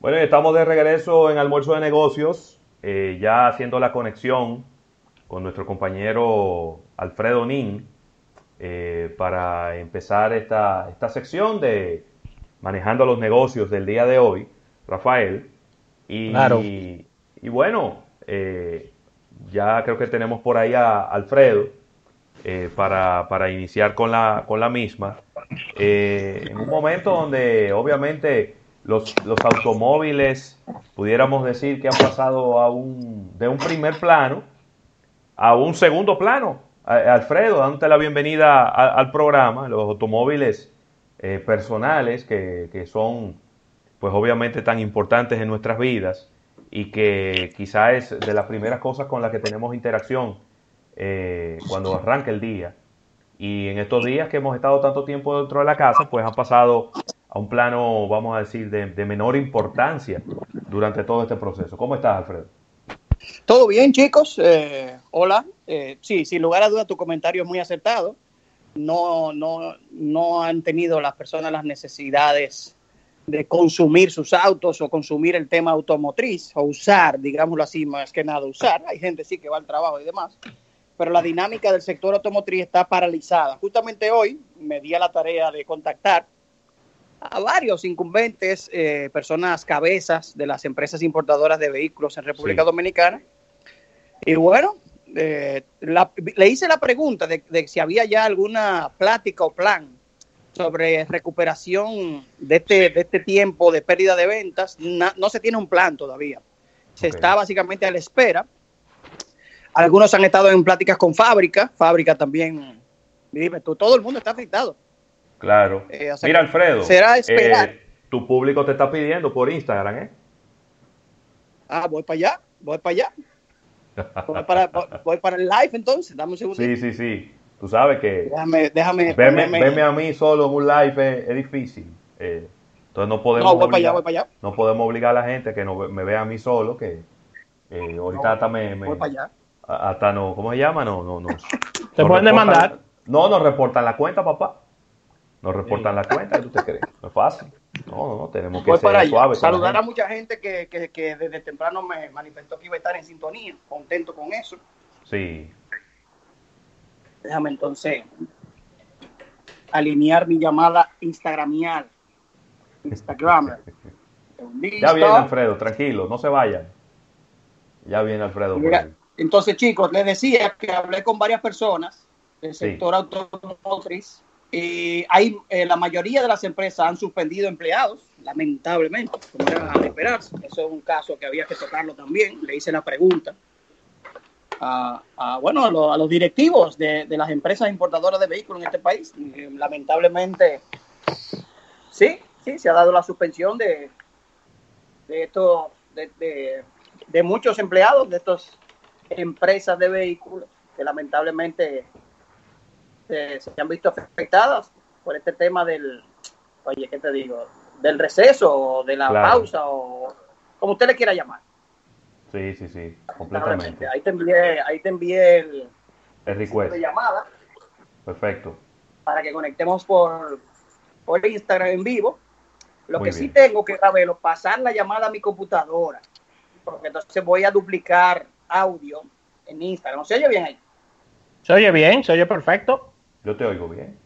Bueno, estamos de regreso en Almuerzo de Negocios, eh, ya haciendo la conexión con nuestro compañero Alfredo Nin eh, para empezar esta, esta sección de manejando los negocios del día de hoy, Rafael. Y, Claro. y, bueno, eh, ya creo que tenemos por ahí a Alfredo eh, para, para iniciar con la, con la misma. En un momento donde obviamente los, los automóviles, pudiéramos decir que han pasado a un, de un primer plano a un segundo plano. Alfredo, dándote la bienvenida al programa, los automóviles eh, personales que, que son, pues obviamente tan importantes en nuestras vidas y que quizá es de las primeras cosas con las que tenemos interacción eh, cuando arranca el día. Y en estos días que hemos estado tanto tiempo dentro de la casa, pues han pasado a un plano, vamos a decir, de, menor importancia durante todo este proceso. ¿Cómo estás, Alfredo? Todo bien, chicos. Eh, hola. Eh, sí, sin lugar a dudas, tu comentario es muy acertado. No, no, no han tenido las personas las necesidades de consumir sus autos o consumir el tema automotriz o usar, digámoslo así, más que nada usar. Hay gente sí que va al trabajo y demás, pero la dinámica del sector automotriz está paralizada. Justamente hoy me di a la tarea de contactar a varios incumbentes, eh, personas cabezas de las empresas importadoras de vehículos en República Sí. Dominicana. Y bueno, eh, la- le hice la pregunta de, de si había ya alguna plática o plan sobre recuperación de este, de este tiempo de pérdida de ventas. Na- no se tiene un plan todavía. Se está básicamente a la espera. Algunos han estado en pláticas con fábrica. Fábrica también, dime tú, todo el mundo está afectado. Claro. Eh, o sea Mira, Alfredo. será esperar. eh, tu público te está pidiendo por Instagram, ¿eh? Ah, voy para allá, voy para allá. Voy para, voy- voy para el live entonces, dame un segundo. Sí, sí, sí. Tú sabes que Déjame, déjame. verme, verme a mí solo en un live es, es difícil. Eh, entonces no podemos No, voy para allá, voy para allá. no podemos obligar a la gente que no me vea a mí solo, que eh, ahorita No, hasta me, me- Voy para allá. hasta no, ¿cómo se llama? No, no, no. Te Nos pueden reportan- demandar. No, nos reportan la cuenta, papá. Nos reportan la cuenta, ¿qué tú te crees? No es fácil. No, no, no, tenemos que Voy ser para suaves. Saludar a mucha gente que, que, que desde temprano me manifestó que iba a estar en sintonía, contento con eso. Sí, Déjame entonces alinear mi llamada instagramial. Instagramer. ya viene Alfredo, tranquilo, no se vayan. Ya viene Alfredo. Mira, ahí. entonces, chicos, les decía que hablé con varias personas del Sí. sector automotriz y hay, eh, la mayoría de las empresas han suspendido empleados, lamentablemente, como era de esperarse. Eso es un caso que había que tocarlo también. Le hice la pregunta a, bueno, a, lo- a los directivos de, de las empresas importadoras de vehículos en este país. Eh, lamentablemente, sí, sí, se ha dado la suspensión de, de estos, de, de- de muchos empleados de estas empresas de vehículos que lamentablemente se, se han visto afectadas por este tema del, oye, ¿qué te digo? Del receso o de la Claro. pausa o como usted le quiera llamar. Sí, sí, sí, completamente. Ahí te envié, ahí te envié el El de request, llamada perfecto. para que conectemos por, por Instagram en vivo. Lo Muy que sí bien. tengo que, Ravelo, pasar la llamada a mi computadora, porque entonces voy a duplicar audio en Instagram. ¿No se oye bien ahí? ¿Se oye bien? ¿Se oye perfecto? Yo te oigo bien.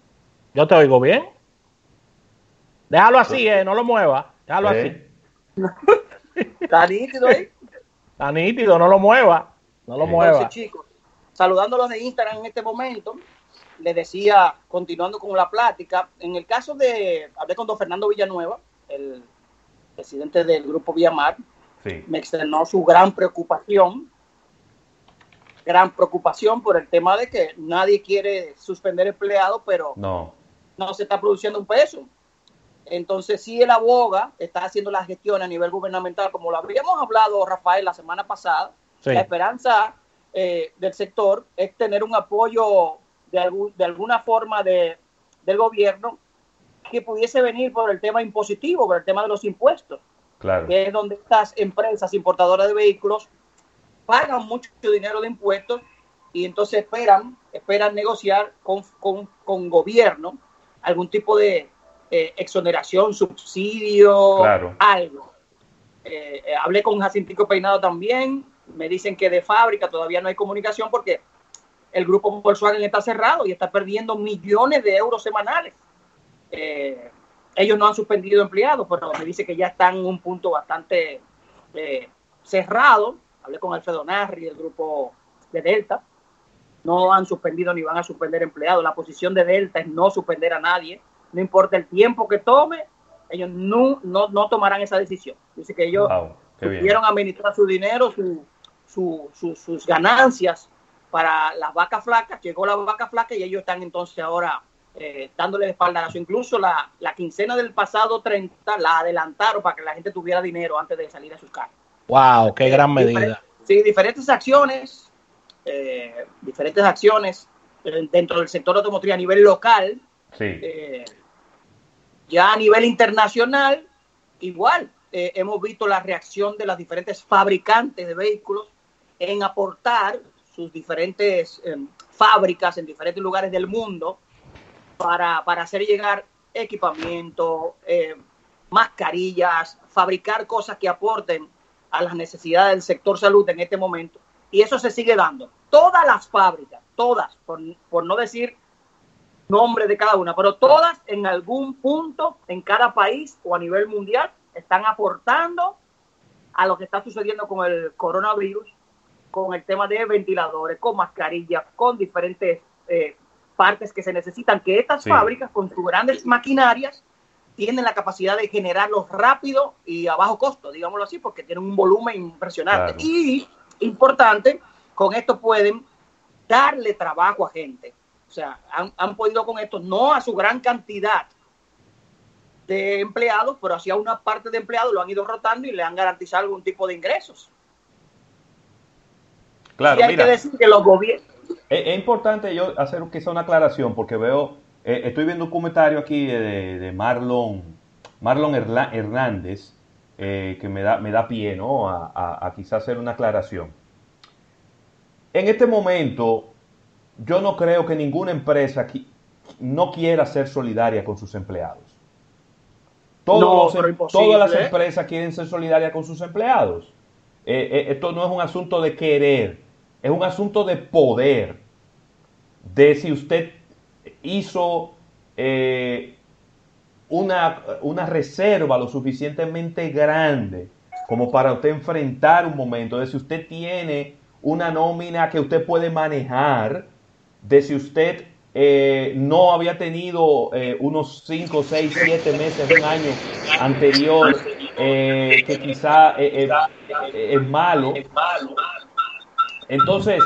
¿Yo te oigo bien? Déjalo así, eh, no lo muevas. Déjalo así. ¿Eh? ¿Está nítido ahí? Está nítido, no lo mueva. No lo mueva. Entonces, chicos, saludándolos de Instagram en este momento, les decía, continuando con la plática, en el caso de, hablé con don Fernando Villanueva, el presidente del grupo Villamar, Sí, me externó su gran preocupación, gran preocupación por el tema de que nadie quiere suspender empleados, pero no, no se está produciendo un peso. Entonces, si él aboga, está haciendo la gestión a nivel gubernamental, como lo habíamos hablado, Rafael, la semana pasada, Sí. la esperanza eh, del sector es tener un apoyo de, algún- de alguna forma de, del gobierno que pudiese venir por el tema impositivo, por el tema de los impuestos claro. que es donde estas empresas importadoras de vehículos pagan mucho dinero de impuestos y entonces esperan, esperan negociar con, con, con gobierno algún tipo de eh, exoneración, subsidio, Claro. algo. Eh, eh, hablé con Jacintico Peinado también. Me dicen que de fábrica todavía no hay comunicación porque el grupo Volkswagen está cerrado y está perdiendo millones de euros semanales. Eh, ellos no han suspendido empleados, pero me dice que ya están en un punto bastante cerrado. Hablé con Alfredo Narri, del grupo de Delta. No han suspendido ni van a suspender empleados. La posición de Delta es no suspender a nadie. No importa el tiempo que tome, ellos no, no, no tomarán esa decisión. Dice que ellos Wow, pudieron administrar su dinero, su, su- su- sus ganancias para las vacas flacas. Llegó la vaca flaca y ellos están entonces ahora eh, dándole espaldarazo. Incluso la, la quincena del pasado 30 la adelantaron para que la gente tuviera dinero antes de salir a sus casas. Wow, qué gran medida. Sí, diferentes acciones, eh, diferentes acciones eh, dentro del sector automotriz a nivel local, Sí, eh, ya a nivel internacional, igual, eh, hemos visto la reacción de las diferentes fabricantes de vehículos en aportar sus diferentes eh, fábricas en diferentes lugares del mundo para, para hacer llegar equipamiento, eh, mascarillas, fabricar cosas que aporten a las necesidades del sector salud en este momento. Y eso se sigue dando. Todas las fábricas, todas, por, por no decir nombre de cada una, pero todas en algún punto en cada país o a nivel mundial están aportando a lo que está sucediendo con el coronavirus, con el tema de ventiladores, con mascarillas, con diferentes eh, partes que se necesitan, que estas Sí. fábricas con sus grandes maquinarias tienen la capacidad de generarlos rápido y a bajo costo, digámoslo así, porque tienen un volumen impresionante. Claro. Y, importante, con esto pueden darle trabajo a gente. O sea, han, han podido con esto, no a su gran cantidad de empleados, pero hacia una parte de empleados lo han ido rotando y le han garantizado algún tipo de ingresos. claro, y hay mira. que decir que los gobiernos... Es, es importante yo hacer quizá una aclaración porque veo, eh, estoy viendo un comentario aquí de, de Marlon, Marlon Hernández eh, que me da, me da pie ¿no? a, a, a quizá hacer una aclaración. En este momento, yo no creo que ninguna empresa qui- no quiera ser solidaria con sus empleados. Todos No, los em- todas las ¿eh? empresas quieren ser solidarias con sus empleados. Eh, eh, esto no es un asunto de querer, es un asunto de poder. De si usted hizo eh, una, una reserva lo suficientemente grande como para usted enfrentar un momento, de si usted tiene una nómina que usted puede manejar, de si usted eh, no había tenido eh, unos 5, 6, 7 meses, un año anterior, que quizá es malo. Entonces,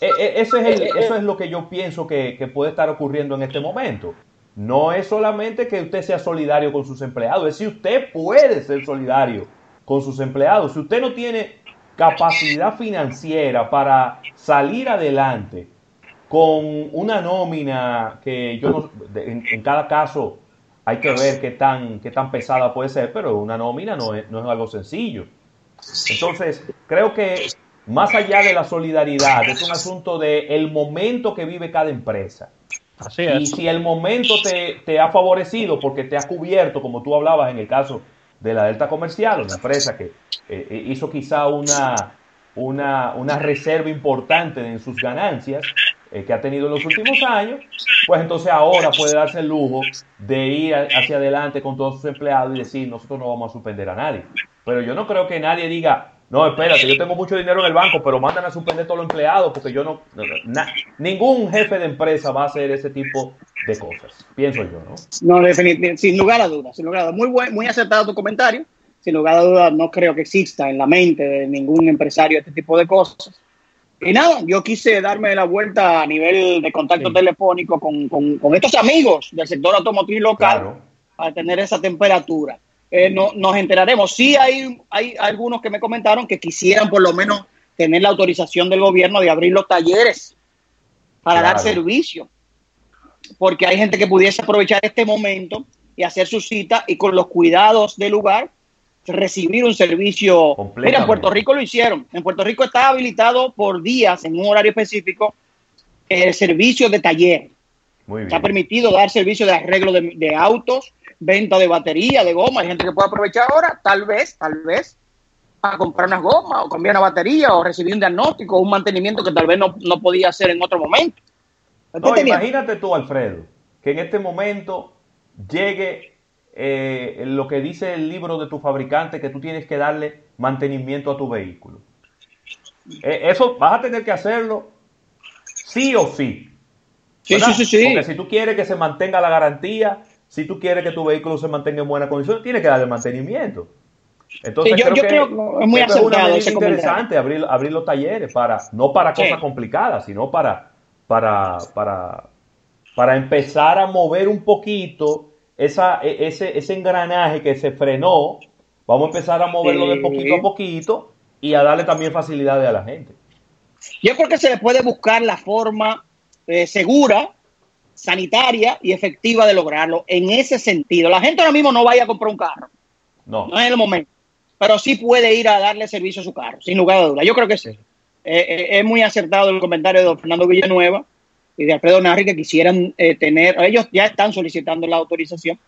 e- e- ese es el- eso es lo que yo pienso que, que puede estar ocurriendo en este momento. No es solamente que usted sea solidario con sus empleados, es si usted puede ser solidario con sus empleados. Si usted no tiene capacidad financiera para salir adelante con una nómina que yo no, en, en cada caso hay que ver qué tan, qué tan pesada puede ser, pero una nómina no es, no es algo sencillo. Entonces, creo que más allá de la solidaridad, es un asunto de el momento que vive cada empresa. Así Y es. si el momento te, te ha favorecido porque te ha cubierto, como tú hablabas en el caso de la Delta Comercial, una empresa que eh, eh, hizo quizá una, una, una reserva importante en sus ganancias eh, que ha tenido en los últimos años, pues entonces ahora puede darse el lujo de ir hacia adelante con todos sus empleados y decir, nosotros no vamos a suspender a nadie. Pero yo no creo que nadie diga, no, espérate, yo tengo mucho dinero en el banco, pero mandan a suspender todos los empleados porque yo no... na- ningún jefe de empresa va a hacer ese tipo de cosas, pienso yo, ¿no? No, definitivamente, sin lugar a dudas, sin lugar a dudas. Muy, buen, muy acertado tu comentario. Sin lugar a dudas, no creo que exista en la mente de ningún empresario este tipo de cosas. Y nada, yo quise darme la vuelta a nivel de contacto Sí. telefónico con, con- con estos amigos del sector automotriz local Claro. para tener esa temperatura. Eh, no, nos enteraremos. Sí hay, hay algunos que me comentaron que quisieran por lo menos tener la autorización del gobierno de abrir los talleres para dar servicio porque hay gente que pudiese aprovechar este momento y hacer su cita y con los cuidados del lugar recibir un servicio. Mira, en Puerto Rico lo hicieron. En Puerto Rico está habilitado por días en un horario específico el servicio de taller. Muy Se ha bien. permitido dar servicio de arreglo de, de autos, venta de batería, de goma. Hay gente que puede aprovechar ahora, tal vez, tal vez, a comprar unas gomas o cambiar una batería o recibir un diagnóstico o un mantenimiento que tal vez no, no podía hacer en otro momento. No, imagínate tú, Alfredo, que en este momento llegue eh, lo que dice el libro de tu fabricante, que tú tienes que darle mantenimiento a tu vehículo. Eh, eso vas a tener que hacerlo sí o sí. Sí, sí, sí, sí. Porque si tú quieres que se mantenga la garantía, si tú quieres que tu vehículo se mantenga en buena condición, tienes que darle mantenimiento. Entonces, yo, creo, que, es muy es interesante abrir, abrir los talleres para, no para cosas complicadas, sino para, para, para, para empezar a mover un poquito esa, e, ese, ese engranaje que se frenó. Vamos a empezar a moverlo de poquito a poquito y a darle también facilidades a la gente. Yo creo que se le puede buscar la forma eh, segura, sanitaria y efectiva de lograrlo en ese sentido. La gente ahora mismo no vaya a comprar un carro. No. No es el momento. Pero sí puede ir a darle servicio a su carro, sin lugar a dudas. Yo creo que sí. Eh, eh, es muy acertado el comentario de don Fernando Villanueva y de Alfredo Narri que quisieran tener, ellos ya están solicitando la autorización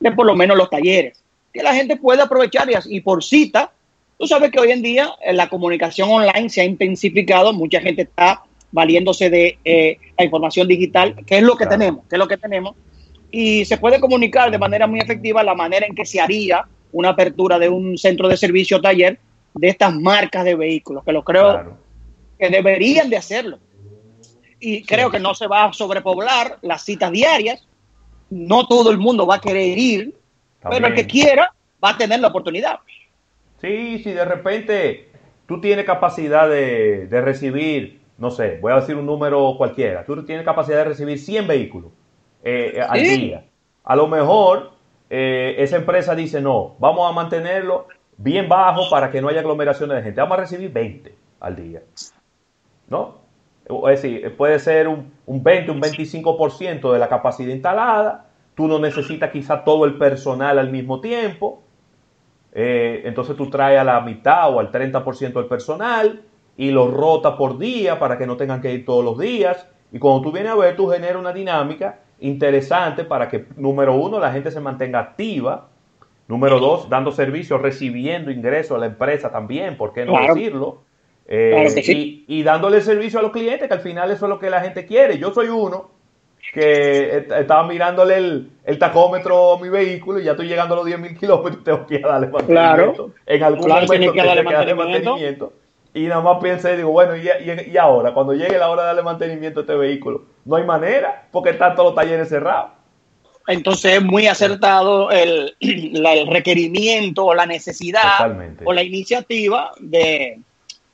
de por lo menos los talleres, que la gente puede aprovechar y por cita Tú sabes que hoy en día eh, la comunicación online se ha intensificado, mucha gente está valiéndose de eh, la información digital, que es lo que tenemos, que es lo que tenemos, y se puede comunicar de manera muy efectiva la manera en que se haría una apertura de un centro de servicio taller de estas marcas de vehículos, que lo creo que deberían de hacerlo. Y creo que no se va a sobrepoblar las citas diarias, no todo el mundo va a querer ir, pero el que quiera va a tener la oportunidad. Sí, si de repente tú tienes capacidad de, recibir, no sé, voy a decir un número cualquiera, tú tienes capacidad de recibir 100 vehículos eh, al día. A lo mejor eh, esa empresa dice, no, vamos a mantenerlo bien bajo para que no haya aglomeraciones de gente. Vamos a recibir 20 al día. ¿No? Es decir, puede ser un, un 20, un 25% de la capacidad instalada. Tú no necesitas quizá todo el personal al mismo tiempo. Eh, entonces tú traes a la mitad o al 30% del personal y lo rota por día para que no tengan que ir todos los días. Y cuando tú vienes a ver, tú generas una dinámica interesante para que, número uno, la gente se mantenga activa. Número dos, dando servicio, recibiendo ingresos a la empresa también, ¿por qué no decirlo? Eh, y, y dándole servicio a los clientes, que al final eso es lo que la gente quiere. Yo soy uno que estaba mirándole el, el, tacómetro a mi vehículo y ya estoy llegando a los 10.000 kilómetros tengo que darle mantenimiento. en algún momento tengo que darle mantenimiento. Y nada más pensé, digo, bueno, y, y, ahora, cuando llegue la hora de darle mantenimiento a este vehículo, no hay manera, porque están todos los talleres cerrados. Entonces es muy acertado el, el requerimiento o la necesidad o la iniciativa de,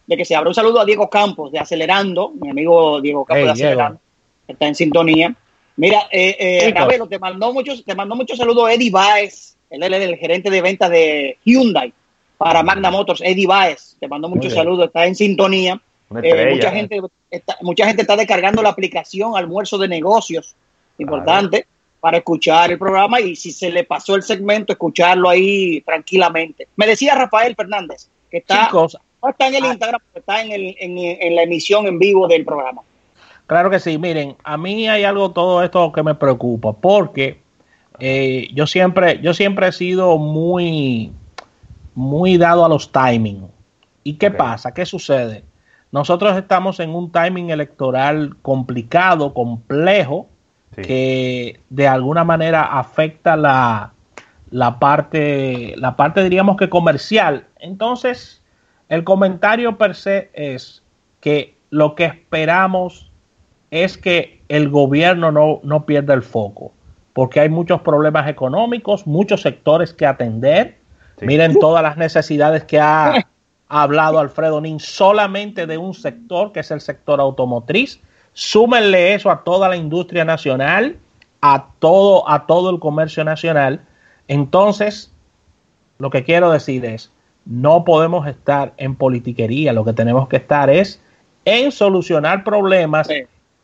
de, que se abra. Un saludo a Diego Campos de Acelerando, mi amigo Diego Campos de Acelerando, está en sintonía. Mira, eh, eh te mandó muchos, te mandó muchos saludos Eddie Baez, él es el gerente de ventas de Hyundai para Magna Motors, Eddie Baez, te mandó muchos saludos, está en sintonía. Eh, mucha, gente está, mucha gente está descargando la aplicación Almuerzo de Negocios, importante, para escuchar el programa y si se le pasó el segmento, escucharlo ahí tranquilamente. Me decía Rafael Fernández que está, no está en el ah. Instagram, está en, el, en la emisión en vivo del programa. Claro que sí, miren, a mí hay algo todo esto que me preocupa, porque eh, yo siempre, yo siempre he sido muy, muy dado a los timing. ¿Y qué pasa? ¿Qué sucede? Nosotros estamos en un timing electoral complicado, complejo, que de alguna manera afecta la, la parte, la parte diríamos que comercial. Entonces, el comentario per se es que lo que esperamos es que el gobierno no, no pierda el foco, porque hay muchos problemas económicos, muchos sectores que atender. Miren todas las necesidades que ha hablado Alfredo Nin solamente de un sector, que es el sector automotriz. Súmenle eso a toda la industria nacional, a todo, a todo el comercio nacional. Entonces, lo que quiero decir es, no podemos estar en politiquería, lo que tenemos que estar es en solucionar problemas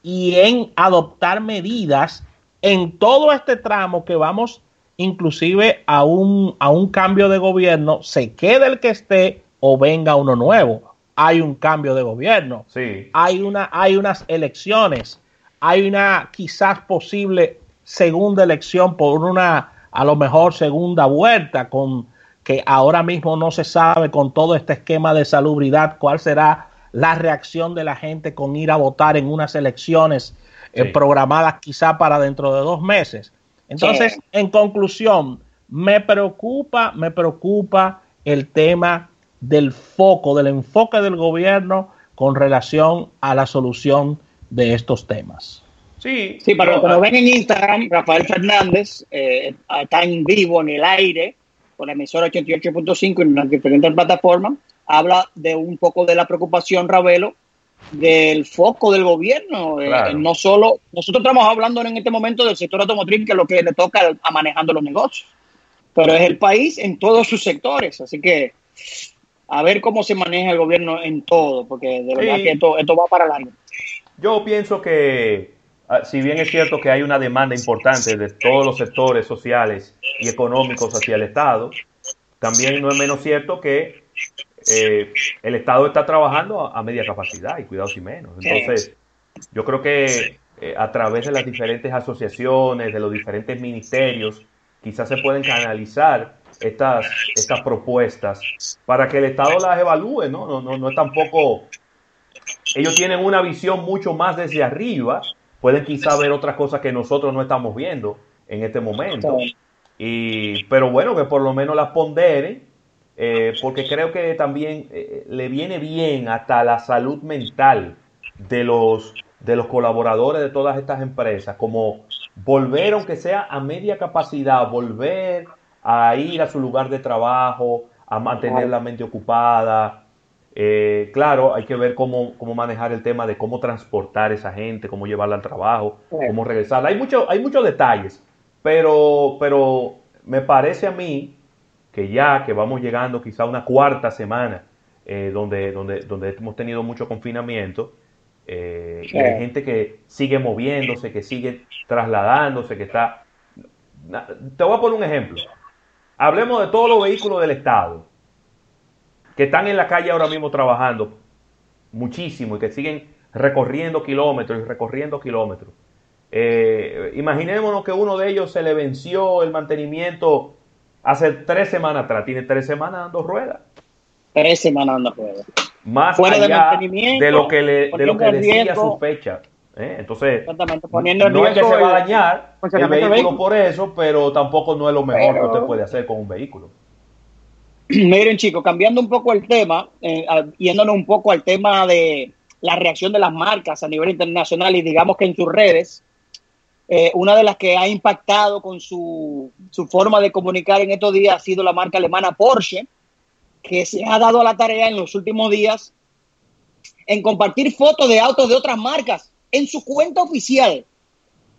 y en adoptar medidas en todo este tramo que vamos inclusive a un, a un cambio de gobierno, se quede el que esté o venga uno nuevo. Hay un cambio de gobierno, sí. hay, una, hay unas elecciones, hay una quizás posible segunda elección por una, a lo mejor segunda vuelta con que ahora mismo no se sabe con todo este esquema de salubridad cuál será la reacción de la gente con ir a votar en unas elecciones eh, programadas quizá para dentro de dos meses. Entonces, en conclusión, me preocupa, me preocupa el tema del foco, del enfoque del gobierno con relación a la solución de estos temas. Sí, sí para los que lo ven en Instagram, Rafael Fernández eh, está en vivo, en el aire, con la emisora 88.5 en las diferentes plataformas, habla de un poco de la preocupación, Ravelo, del foco del gobierno. Eh, no solo, nosotros estamos hablando en este momento del sector automotriz, que es lo que le toca a manejando los negocios, pero es el país en todos sus sectores. Así que a ver cómo se maneja el gobierno en todo, porque de verdad que esto, esto va para largo. Yo pienso que, ah, si bien es cierto que hay una demanda importante de todos los sectores sociales y económicos hacia el Estado, también no es menos cierto que eh, el Estado está trabajando a, media capacidad y cuidado si menos. Entonces, yo creo que eh, a través de las diferentes asociaciones, de los diferentes ministerios, quizás se pueden canalizar estas, estas propuestas para que el Estado las evalúe, ¿no? No, no, no es tampoco... Ellos tienen una visión mucho más desde arriba, pueden quizás ver otras cosas que nosotros no estamos viendo en este momento. Y, pero bueno, que por lo menos las ponderen, eh, porque creo que también eh, le viene bien hasta la salud mental de los, de los colaboradores de todas estas empresas, como volver, aunque sea a media capacidad, volver a ir a su lugar de trabajo, a mantener la mente ocupada. Eh, claro, hay que ver cómo, cómo, manejar el tema de cómo transportar a esa gente, cómo llevarla al trabajo, cómo regresarla. Hay, mucho, hay muchos detalles, pero, pero me parece a mí que ya que vamos llegando quizá a una cuarta semana eh, donde, donde, donde hemos tenido mucho confinamiento, eh, hay gente que sigue moviéndose, que sigue trasladándose, que está... Te voy a poner un ejemplo. Hablemos de todos los vehículos del Estado que están en la calle ahora mismo trabajando muchísimo y que siguen recorriendo kilómetros y recorriendo kilómetros. Eh, imaginémonos que uno de ellos se le venció el mantenimiento hace tres semanas atrás. Tiene tres semanas dando ruedas. Tres semanas dando ruedas. Más allá de, lo que le, de lo que decía su fecha. ¿eh? Entonces, no es que se va a dañar el vehículo, por eso, pero tampoco no es lo mejor que usted puede hacer con un vehículo. Miren, chicos, cambiando un poco el tema, eh, yéndonos un poco al tema de la reacción de las marcas a nivel internacional y digamos que en sus redes, eh, una de las que ha impactado con su, su, forma de comunicar en estos días ha sido la marca alemana Porsche, que se ha dado a la tarea en los últimos días en compartir fotos de autos de otras marcas en su cuenta oficial,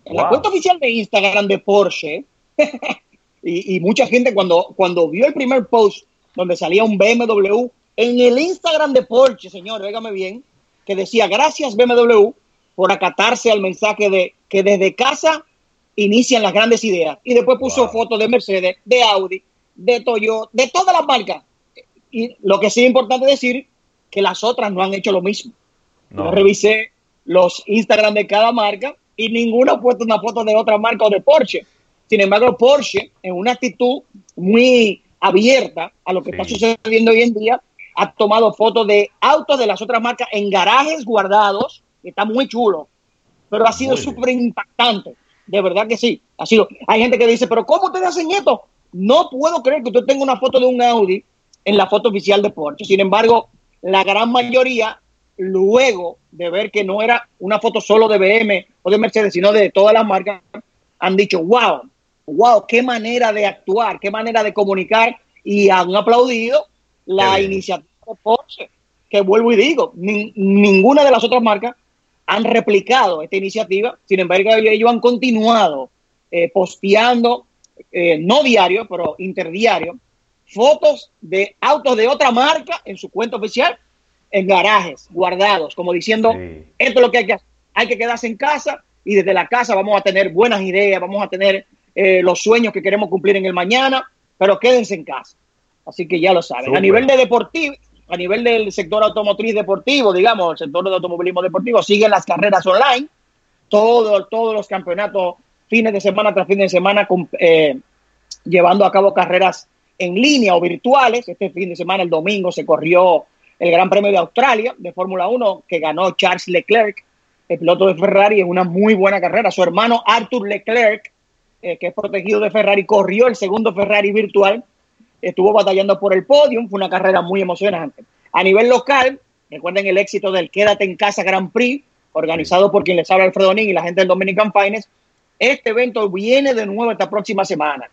en la cuenta oficial de Instagram de Porsche, y, mucha gente cuando, cuando vio el primer post donde salía un BMW, en el Instagram de Porsche, señor, végame bien, que decía gracias BMW por acatarse al mensaje de que desde casa inician las grandes ideas. Y después puso fotos de Mercedes, de Audi, de Toyota, de todas las marcas. Y lo que sí es importante decir, que las otras no han hecho lo mismo. No. revisé los Instagram de cada marca y ninguno ha puesto una foto de otra marca o de Porsche. Sin embargo, Porsche, en una actitud muy abierta a lo que está sucediendo hoy en día, ha tomado fotos de autos de las otras marcas en garajes guardados, que está muy chulo, pero ha sido súper impactante. De verdad que sí. Ha sido. Hay gente que dice, pero ¿cómo ustedes hacen esto? No puedo creer que usted tenga una foto de un Audi en la foto oficial de Porsche. Sin embargo, la gran mayoría luego de ver que no era una foto solo de BM o de Mercedes, sino de todas las marcas, han dicho, wow, wow, qué manera de actuar, qué manera de comunicar y han aplaudido la iniciativa de Porsche, que vuelvo y digo, ninguna de las otras marcas han replicado esta iniciativa, sin embargo ellos han continuado eh, posteando, eh, no diario, pero interdiario, fotos de autos de otra marca en su cuenta oficial en garajes, guardados, como diciendo, esto es lo que hay que hacer. Hay que quedarse en casa y desde la casa vamos a tener buenas ideas, vamos a tener eh, los sueños que queremos cumplir en el mañana, pero quédense en casa. Así que ya lo saben. A nivel de deportivo, a nivel del sector automotriz deportivo, digamos, el sector de automovilismo deportivo, siguen las carreras online, todos todos los campeonatos, fines de semana tras fin de semana, eh, llevando a cabo carreras en línea o virtuales. Este fin de semana, el domingo, se corrió el Gran Premio de Australia de Fórmula 1 que ganó Charles Leclerc, el piloto de Ferrari, en una muy buena carrera. Su hermano Arthur Leclerc, eh, que es protegido de Ferrari, corrió el segundo Ferrari virtual, estuvo batallando por el podio, fue una carrera muy emocionante. A nivel local, recuerden el éxito del Quédate en Casa Grand Prix, organizado por quien les habla Alfredo Ning y la gente del Dominican Finance. Este evento viene de nuevo esta próxima semana.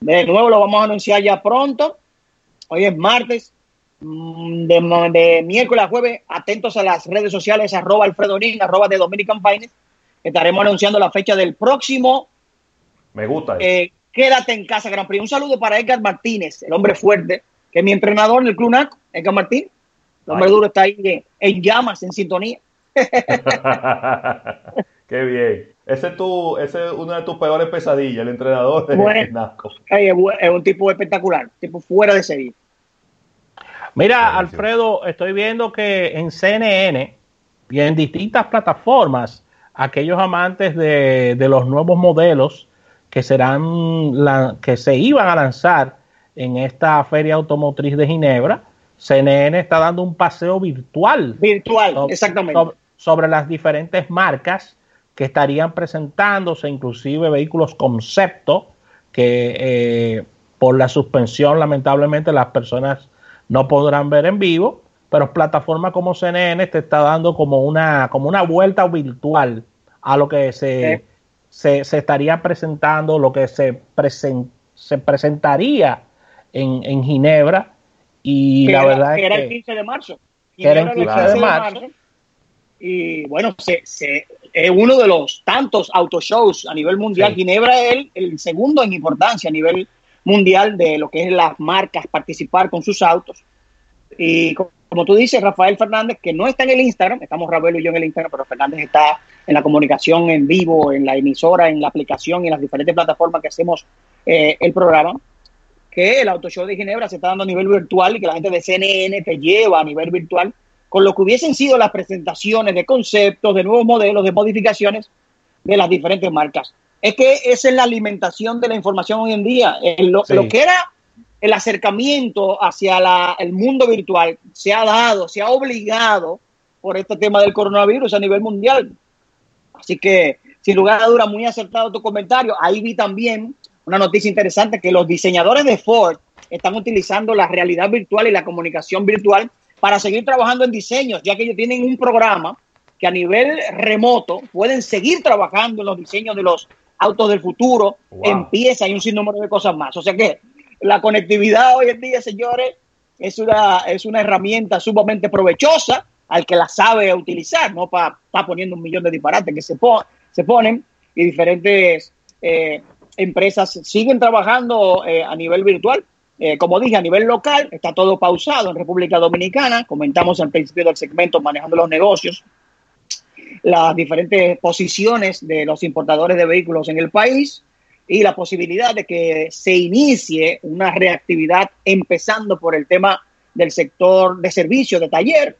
De nuevo lo vamos a anunciar ya pronto. Hoy es martes. Mm, de, miércoles a jueves, atentos a las redes sociales, arroba Alfredo Ning, arroba de Dominican Finance. Estaremos anunciando la fecha del próximo. Me gusta. Eh, quédate en casa, Gran Prix. Un saludo para Edgar Martínez, el hombre fuerte, que es mi entrenador en el Club NAC, Edgar Martín. El hombre duro está ahí en llamas, en sintonía. Qué bien. Ese es, tu, ese es una de tus peores pesadillas, el entrenador de bueno, Es un tipo espectacular, tipo fuera de serie. Mira, Alfredo, estoy viendo que en CNN y en distintas plataformas, aquellos amantes de, de los nuevos modelos que serán la, que se iban a lanzar en esta feria automotriz de Ginebra, CNN está dando un paseo virtual. Virtual, exactamente sobre las diferentes marcas que estarían presentándose, inclusive vehículos concepto, que eh, por la suspensión lamentablemente las personas no podrán ver en vivo, pero plataformas como CNN te está dando como una, como una vuelta virtual a lo que se, se, estaría presentando, lo que se, se presentaría en, en Ginebra. Y la verdad era, el 15 de marzo. era el 15 de marzo y bueno, se, se, es uno de los tantos autoshows a nivel mundial. Ginebra es el, segundo en importancia a nivel mundial de lo que es las marcas participar con sus autos. Y como tú dices, Rafael Fernández, que no está en el Instagram, estamos Ravelo y yo en el Instagram, pero Fernández está en la comunicación en vivo, en la emisora, en la aplicación y en las diferentes plataformas que hacemos eh, el programa, que el Auto Show de Ginebra se está dando a nivel virtual y que la gente de CNN te lleva a nivel virtual con lo que hubiesen sido las presentaciones de conceptos, de nuevos modelos, de modificaciones de las diferentes marcas. Es que esa es la alimentación de la información hoy en día. Eh, lo, que era el acercamiento hacia el mundo virtual se ha dado, se ha obligado por este tema del coronavirus a nivel mundial. Así que, sin lugar a duda, muy acertado tu comentario. Ahí vi también una noticia interesante que los diseñadores de Ford están utilizando la realidad virtual y la comunicación virtual para seguir trabajando en diseños, ya que ellos tienen un programa que a nivel remoto pueden seguir trabajando en los diseños de los autos del futuro, empieza y un sinnúmero de cosas más. O sea que la conectividad hoy en día, señores, es una, es una herramienta sumamente provechosa al que la sabe utilizar, no para poniendo un millón de disparates que se, se ponen y diferentes eh, empresas siguen trabajando eh, a nivel virtual. Eh, como dije, a nivel local está todo pausado en República Dominicana. Comentamos al principio del segmento manejando los negocios, las diferentes posiciones de los importadores de vehículos en el país y la posibilidad de que se inicie una reactividad empezando por el tema del sector de servicio, de taller,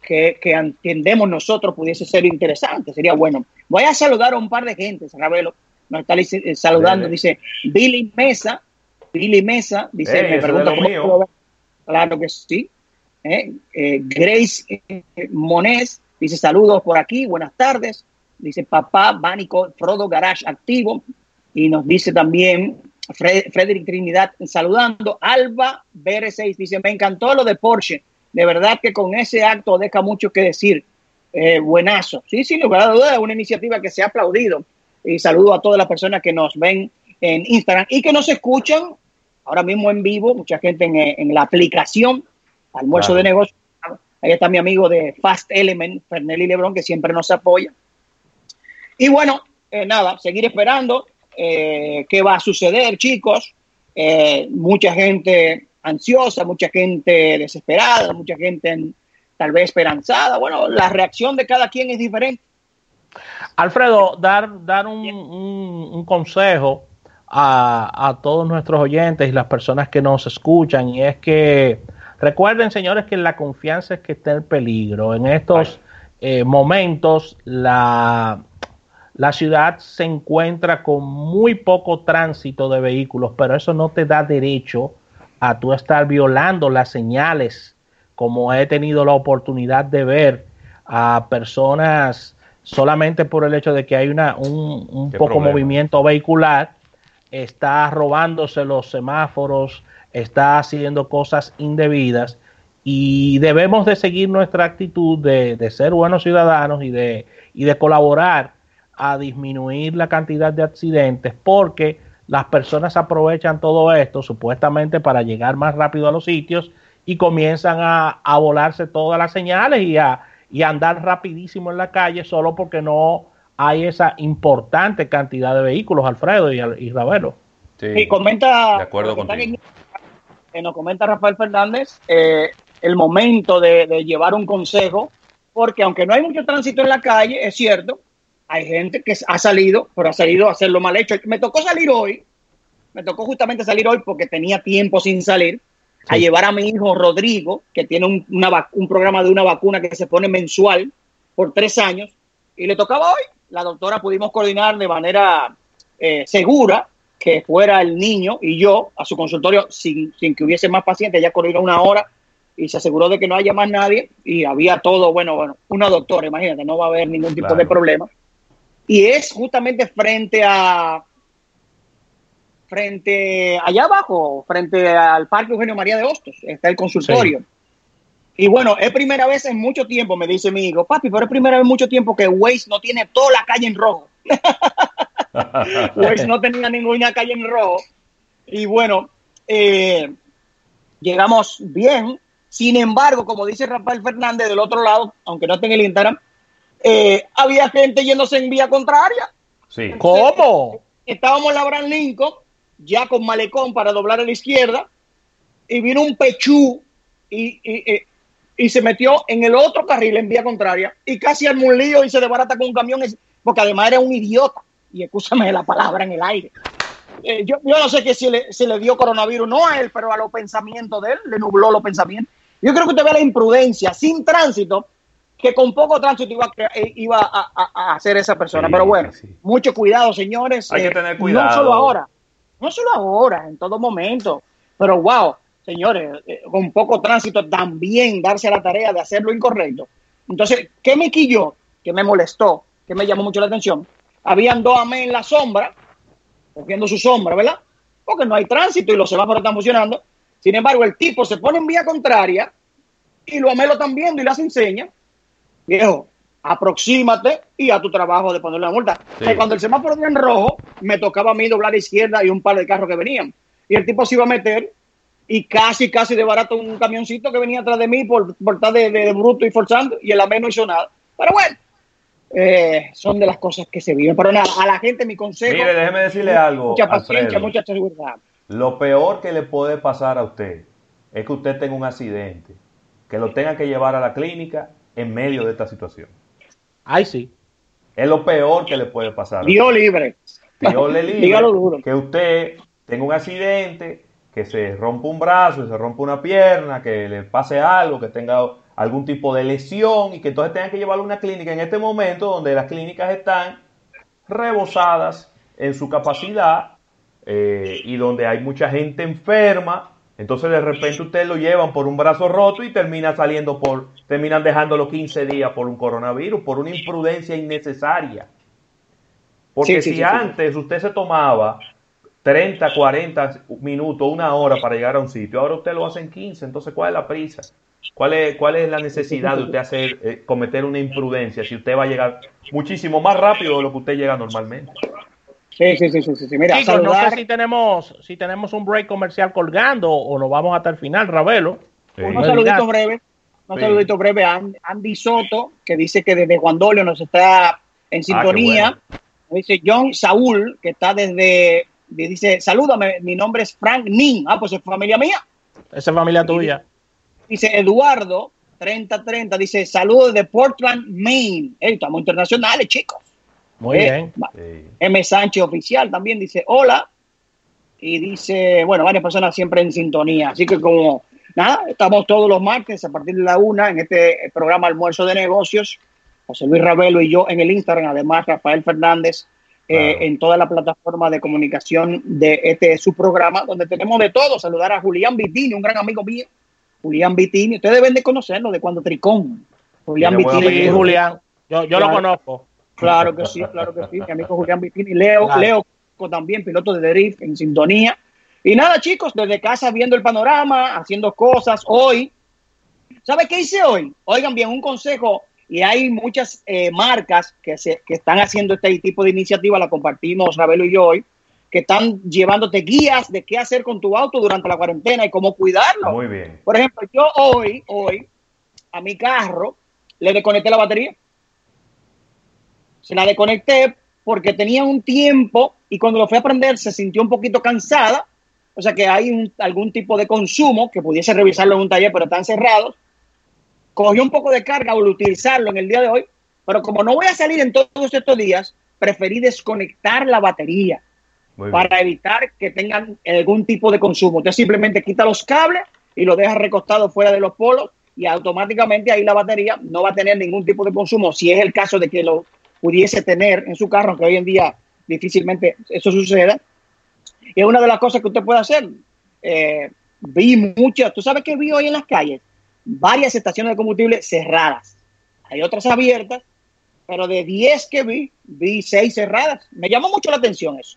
que, que entendemos nosotros pudiese ser interesante, sería bueno. Voy a saludar a un par de gente, Ravelo, nos está saludando, dice Billy Mesa, Billy Mesa dice, me pregunta cómo Claro que sí. ¿Eh? Eh, Grace eh, Monés dice saludos por aquí, buenas tardes. Dice papá Bánico Frodo Garage activo. Y nos dice también Frederick Trinidad saludando. Alba BR6 dice, me encantó lo de Porsche. De verdad que con ese acto deja mucho que decir. buenazo. Sí, sí, lugar a duda, es una iniciativa que se ha aplaudido. Y saludo a todas las personas que nos ven en Instagram y que nos escuchan ahora mismo en vivo, mucha gente en, la aplicación, almuerzo de negocio. Ahí está mi amigo de Fast Element, Fernelli Lebron, que siempre nos apoya. Y bueno, eh, nada, seguir esperando eh, qué va a suceder, chicos. Eh, mucha gente ansiosa, mucha gente desesperada, mucha gente tal vez esperanzada. Bueno, la reacción de cada quien es diferente. Alfredo, dar, dar un consejo a, todos nuestros oyentes y las personas que nos escuchan y es que recuerden señores que la confianza es que está el peligro. En estos eh, momentos la, la ciudad se encuentra con muy poco tránsito de vehículos, pero eso no te da derecho a tú estar violando las señales, como he tenido la oportunidad de ver a personas solamente por el hecho de que hay una, un, un poco problema? movimiento vehicular, está robándose los semáforos, está haciendo cosas indebidas y debemos de seguir nuestra actitud de, de, ser buenos ciudadanos y de, y de colaborar a disminuir la cantidad de accidentes porque las personas aprovechan todo esto supuestamente para llegar más rápido a los sitios y comienzan a, a volarse todas las señales y a, y a andar rapidísimo en la calle solo porque no hay esa importante cantidad de vehículos, Alfredo y, y Ravelo. Sí, y comenta, de acuerdo contigo. En, nos comenta Rafael Fernández eh, el momento de, de, llevar un consejo, porque aunque no hay mucho tránsito en la calle, es cierto, hay gente que ha salido, pero ha salido a hacerlo mal hecho. Me tocó salir hoy, me tocó justamente salir hoy porque tenía tiempo sin salir, sí. a llevar a mi hijo Rodrigo, que tiene un, una, un programa de una vacuna que se pone mensual por tres años, y le tocaba hoy. La doctora pudimos coordinar de manera eh, segura que fuera el niño y yo a su consultorio sin, sin que hubiese más pacientes. Ella coordinó una hora y se aseguró de que no haya más nadie y había todo, bueno, bueno, una doctora, imagínate, no va a haber ningún tipo claro. de problema. Y es justamente frente a, frente allá abajo, frente al Parque Eugenio María de Hostos, está el consultorio. Sí. Y bueno, es primera vez en mucho tiempo, me dice mi hijo, papi, pero es primera vez en mucho tiempo que Waze no tiene toda la calle en rojo. Waze no tenía ninguna calle en rojo. Y bueno, eh, llegamos bien. Sin embargo, como dice Rafael Fernández del otro lado, aunque no tenga el Instagram, eh, había gente yéndose en vía contraria. Sí. Entonces, ¿Cómo? Estábamos en la Abraham Lincoln, ya con malecón para doblar a la izquierda, y vino un pechú y, y, y, y, se metió en el otro carril en vía contraria y casi armó un lío y se desbarata con un camión, porque además era un idiota, y escúchame la palabra en el aire. Eh, yo, yo, no sé que si le, si le dio coronavirus, no a él, pero a los pensamientos de él, le nubló los pensamientos. Yo creo que usted ve la imprudencia sin tránsito que con poco tránsito iba, a, eh, iba a, a, a hacer esa persona. Sí, Pero bueno, sí. mucho cuidado, señores. Hay eh, que tener cuidado. No solo ahora, no solo ahora, en todo momento. Pero wow, señores, eh, con poco tránsito también darse a la tarea de hacer lo incorrecto. Entonces, ¿qué me quilló? Que me molestó, que me llamó mucho la atención. Habían dos amén en la sombra, cogiendo su sombra, ¿verdad? Porque no hay tránsito y los semáforos están funcionando. Sin embargo, el tipo se pone en vía contraria y los amén lo están viendo y las enseña viejo, aproxímate y a tu trabajo de ponerle la multa. Sí. cuando el semáforo era en rojo, me tocaba a mí doblar a la izquierda y un par de carros que venían. Y el tipo se iba a meter y casi, casi de barato un camioncito que venía atrás de mí por, por estar de, de, de, bruto y forzando y el amén no hizo nada. Pero bueno, eh, son de las cosas que se viven. Pero nada, a la gente mi consejo. Mire, déjeme decirle algo. Mucha paciencia, Alfredo. mucha seguridad. Lo peor que le puede pasar a usted es que usted tenga un accidente, que lo tenga que llevar a la clínica en medio de esta situación. Ay, sí. Es lo peor que le puede pasar. Dios libre. Dios le libre. Dígalo duro. Que usted tenga un accidente, que se rompa un brazo, que se rompa una pierna, que le pase algo, que tenga algún tipo de lesión y que entonces tenga que llevarlo a una clínica en este momento donde las clínicas están rebosadas en su capacidad eh, y donde hay mucha gente enferma entonces de repente ustedes lo llevan por un brazo roto y termina saliendo por, terminan dejándolo 15 días por un coronavirus, por una imprudencia innecesaria. Porque sí, sí, si sí, antes usted se tomaba 30, 40 minutos, una hora para llegar a un sitio, ahora usted lo hace en 15, entonces ¿cuál es la prisa? ¿Cuál es, cuál es la necesidad de usted hacer, eh, cometer una imprudencia si usted va a llegar muchísimo más rápido de lo que usted llega normalmente? Sí, sí, sí, sí, sí. Mira, Chicos, saludar... no sé si tenemos, si tenemos un break comercial colgando o nos vamos hasta el final, Ravelo. Sí. Un saludito breve, un sí. saludito breve a Andy Soto, que dice que desde Juan Dolio nos está en sintonía. Ah, bueno. Dice John Saúl, que está desde, dice, salúdame, mi nombre es Frank Nin. Ah, pues es familia mía. Esa es familia tuya. Dice Eduardo, 3030, dice, saludos de Portland, Maine. Hey, estamos internacionales, chicos. Muy eh, bien. Sí. M. Sánchez Oficial también dice hola. Y dice, bueno, varias personas siempre en sintonía. Así que como, nada, estamos todos los martes a partir de la una en este programa Almuerzo de Negocios. José Luis Ravelo y yo en el Instagram. Además, Rafael Fernández eh, en toda la plataforma de comunicación de este su programa, donde tenemos de todo. Saludar a Julián Vitini, un gran amigo mío. Julián Vitini, ustedes deben de conocerlo de cuando Tricón. Julián Vitini. Julián, yo, yo lo conozco. Claro que sí, claro que sí. Mi amigo Julián Vitini, Leo, Leo también, piloto de drift en sintonía. Y nada, chicos, desde casa viendo el panorama, haciendo cosas. Hoy, ¿sabe qué hice hoy? Oigan bien, un consejo, y hay muchas eh, marcas que, se, que están haciendo este tipo de iniciativa, la compartimos Ravelo y yo hoy, que están llevándote guías de qué hacer con tu auto durante la cuarentena y cómo cuidarlo. Muy bien. Por ejemplo, yo hoy, hoy, a mi carro le desconecté la batería. Se la desconecté porque tenía un tiempo y cuando lo fui a prender se sintió un poquito cansada. O sea que hay algún tipo de consumo que pudiese revisarlo en un taller, pero están cerrados. Cogió un poco de carga al utilizarlo en el día de hoy, pero como no voy a salir en todos estos días, preferí desconectar la batería para evitar que tengan algún tipo de consumo. Usted simplemente quita los cables y lo deja recostado fuera de los polos y automáticamente ahí la batería no va a tener ningún tipo de consumo. Si es el caso de que lo pudiese tener en su carro, que hoy en día difícilmente eso suceda. Y es una de las cosas que usted puede hacer. Eh, vi muchas, ¿tú sabes qué vi hoy en las calles? Varias estaciones de combustible cerradas. Hay otras abiertas, pero de 10 que vi, vi 6 cerradas. Me llamó mucho la atención eso.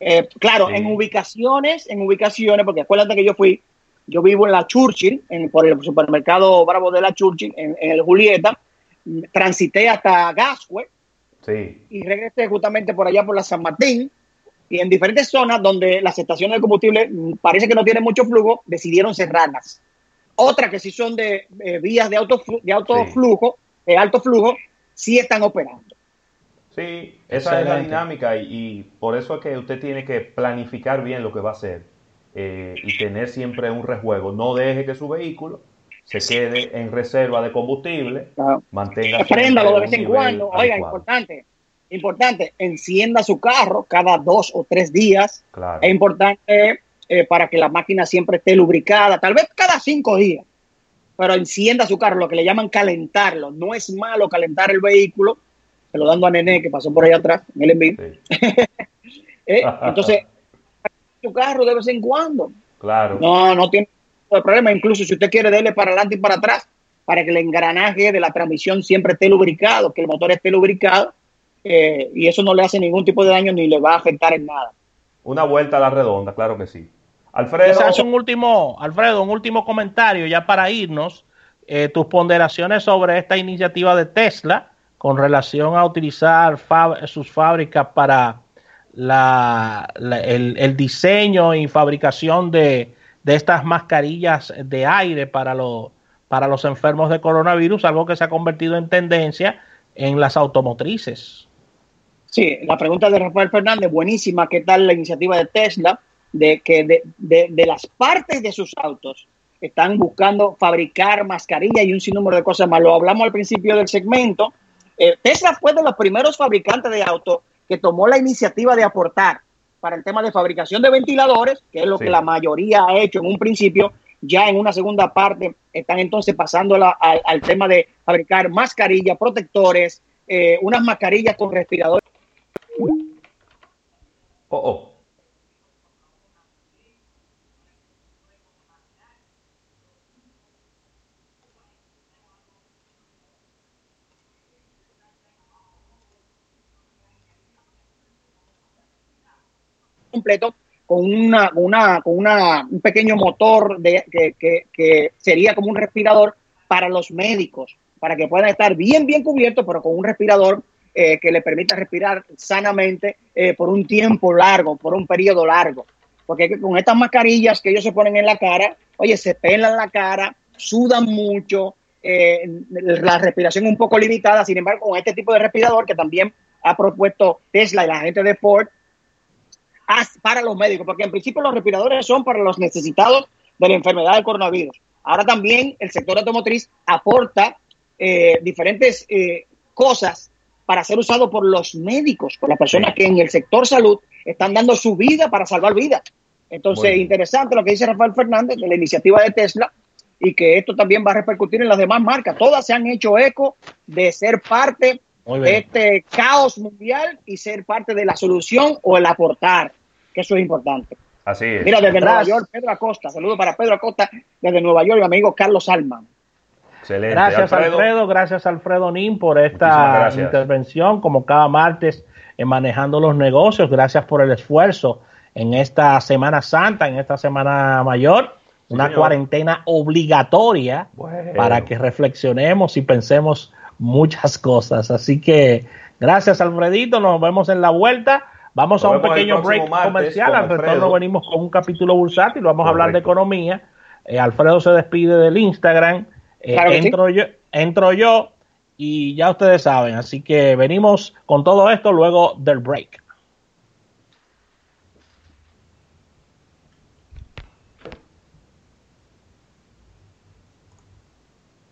Eh, claro, en ubicaciones, en ubicaciones, porque acuérdate que yo fui, yo vivo en la Churchill, en, por el supermercado Bravo de la Churchill, en, en el Julieta, transité hasta Y regresé justamente por allá por la San Martín. Y en diferentes zonas donde las estaciones de combustible mm, parece que no tienen mucho flujo, decidieron cerrarlas. Otras que sí son de eh, vías de auto, de auto flujo, de alto flujo, sí están operando. Sí, esa es la dinámica y, por eso es que usted tiene que planificar bien lo que va a hacer eh, y tener siempre un rejuego. No deje que su vehículo se quede en reserva de combustible, mantenga. Préndalo de vez en cuando. Oiga, importante, importante, encienda su carro cada dos o tres días. Es importante eh, para que la máquina siempre esté lubricada, tal vez cada cinco días. Pero encienda su carro, lo que le llaman calentarlo. No es malo calentar el vehículo. Se lo dando a Nené, que pasó por ahí atrás, en el envío. Eh, entonces, su carro de vez en cuando. Claro. No, no tiene de problema. Incluso si usted quiere darle para adelante y para atrás, para que el engranaje de la transmisión siempre esté lubricado, que el motor esté lubricado, eh, y eso no le hace ningún tipo de daño ni le va a afectar en nada. Una vuelta a la redonda, claro que sí. Alfredo. un último, Alfredo, un último comentario ya para irnos. Eh, tus ponderaciones sobre esta iniciativa de Tesla con relación a utilizar sus fábricas para la, el, diseño y fabricación de, de estas mascarillas de aire para, para los enfermos de coronavirus, algo que se ha convertido en tendencia en las automotrices. Sí, la pregunta de Rafael Fernández, buenísima, ¿qué tal la iniciativa de Tesla de que de, de, las partes de sus autos están buscando fabricar mascarillas y un sinnúmero de cosas más? Lo hablamos al principio del segmento. Eh, Tesla fue de los primeros fabricantes de autos que tomó la iniciativa de aportar para el tema de fabricación de ventiladores, que es lo que la mayoría ha hecho en un principio, ya en una segunda parte están entonces pasando al, tema de fabricar mascarillas, protectores, eh, unas mascarillas con respiradores. Oh, oh. Completo con una, una, con una, un pequeño motor de, que, que, sería como un respirador para los médicos, para que puedan estar bien, bien cubiertos, pero con un respirador eh, que le permita respirar sanamente eh, por un tiempo largo, por un periodo largo. Porque con estas mascarillas que ellos se ponen en la cara, oye, se pelan la cara, sudan mucho, eh, la respiración un poco limitada. Sin embargo, con este tipo de respirador que también ha propuesto Tesla y la gente de Ford, para los médicos, porque en principio los respiradores son para los necesitados de la enfermedad del coronavirus. Ahora también el sector automotriz aporta eh, diferentes eh, cosas para ser usado por los médicos, por las personas que en el sector salud están dando su vida para salvar vidas. Entonces, interesante lo que dice Rafael Fernández de la iniciativa de Tesla y que esto también va a repercutir en las demás marcas. Todas se han hecho eco de ser parte este caos mundial y ser parte de la solución o el aportar, que eso es importante. Así es. Mira, desde Nueva York, Pedro Acosta. Saludos para Pedro Acosta desde Nueva York, mi amigo Carlos Alman. Excelente. Gracias Alfredo. gracias Alfredo Nin por esta intervención, como cada martes en manejando los negocios. Gracias por el esfuerzo en esta Semana Santa, en esta Semana Mayor. una cuarentena obligatoria para que reflexionemos y pensemos muchas cosas. Así que gracias Alfredito, nos vemos en la vuelta. Vamos a un pequeño break comercial. Al retorno venimos con un capítulo bursátil, vamos a hablar de economía. Eh, Alfredo se despide del Instagram. Eh, entro, yo, entro yo y ya ustedes saben. Así que venimos con todo esto luego del break.